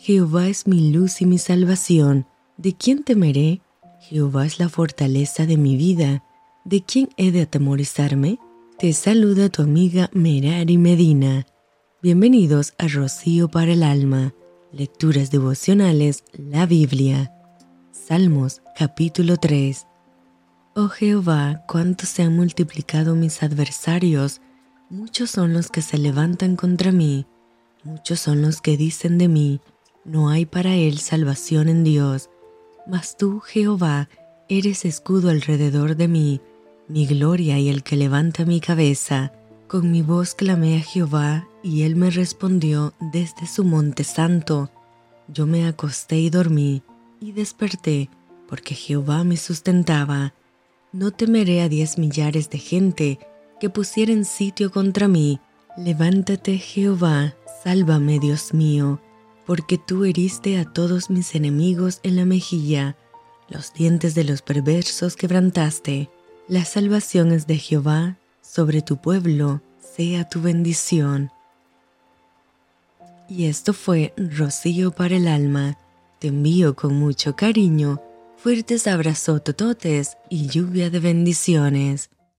Jehová es mi luz y mi salvación. ¿De quién temeré? Jehová es la fortaleza de mi vida. ¿De quién he de atemorizarme? Te saluda tu amiga Merari Medina. Bienvenidos a Rocío para el Alma. Lecturas devocionales, la Biblia. Salmos capítulo 3. Oh Jehová, cuánto se han multiplicado mis adversarios, muchos son los que se levantan contra mí, muchos son los que dicen de mí, no hay para él salvación en Dios. Mas tú, Jehová, eres escudo alrededor de mí, mi gloria y el que levanta mi cabeza. Con mi voz clamé a Jehová, y él me respondió desde su monte santo. Yo me acosté y dormí, y desperté, porque Jehová me sustentaba. No temeré a diez millares de gente que pusieren sitio contra mí. Levántate, Jehová, sálvame, Dios mío porque tú heriste a todos mis enemigos en la mejilla, los dientes de los perversos quebrantaste. La salvación es de Jehová, sobre tu pueblo sea tu bendición. Y esto fue Rocío para el alma. Te envío con mucho cariño, fuertes abrazos tototes y lluvia de bendiciones.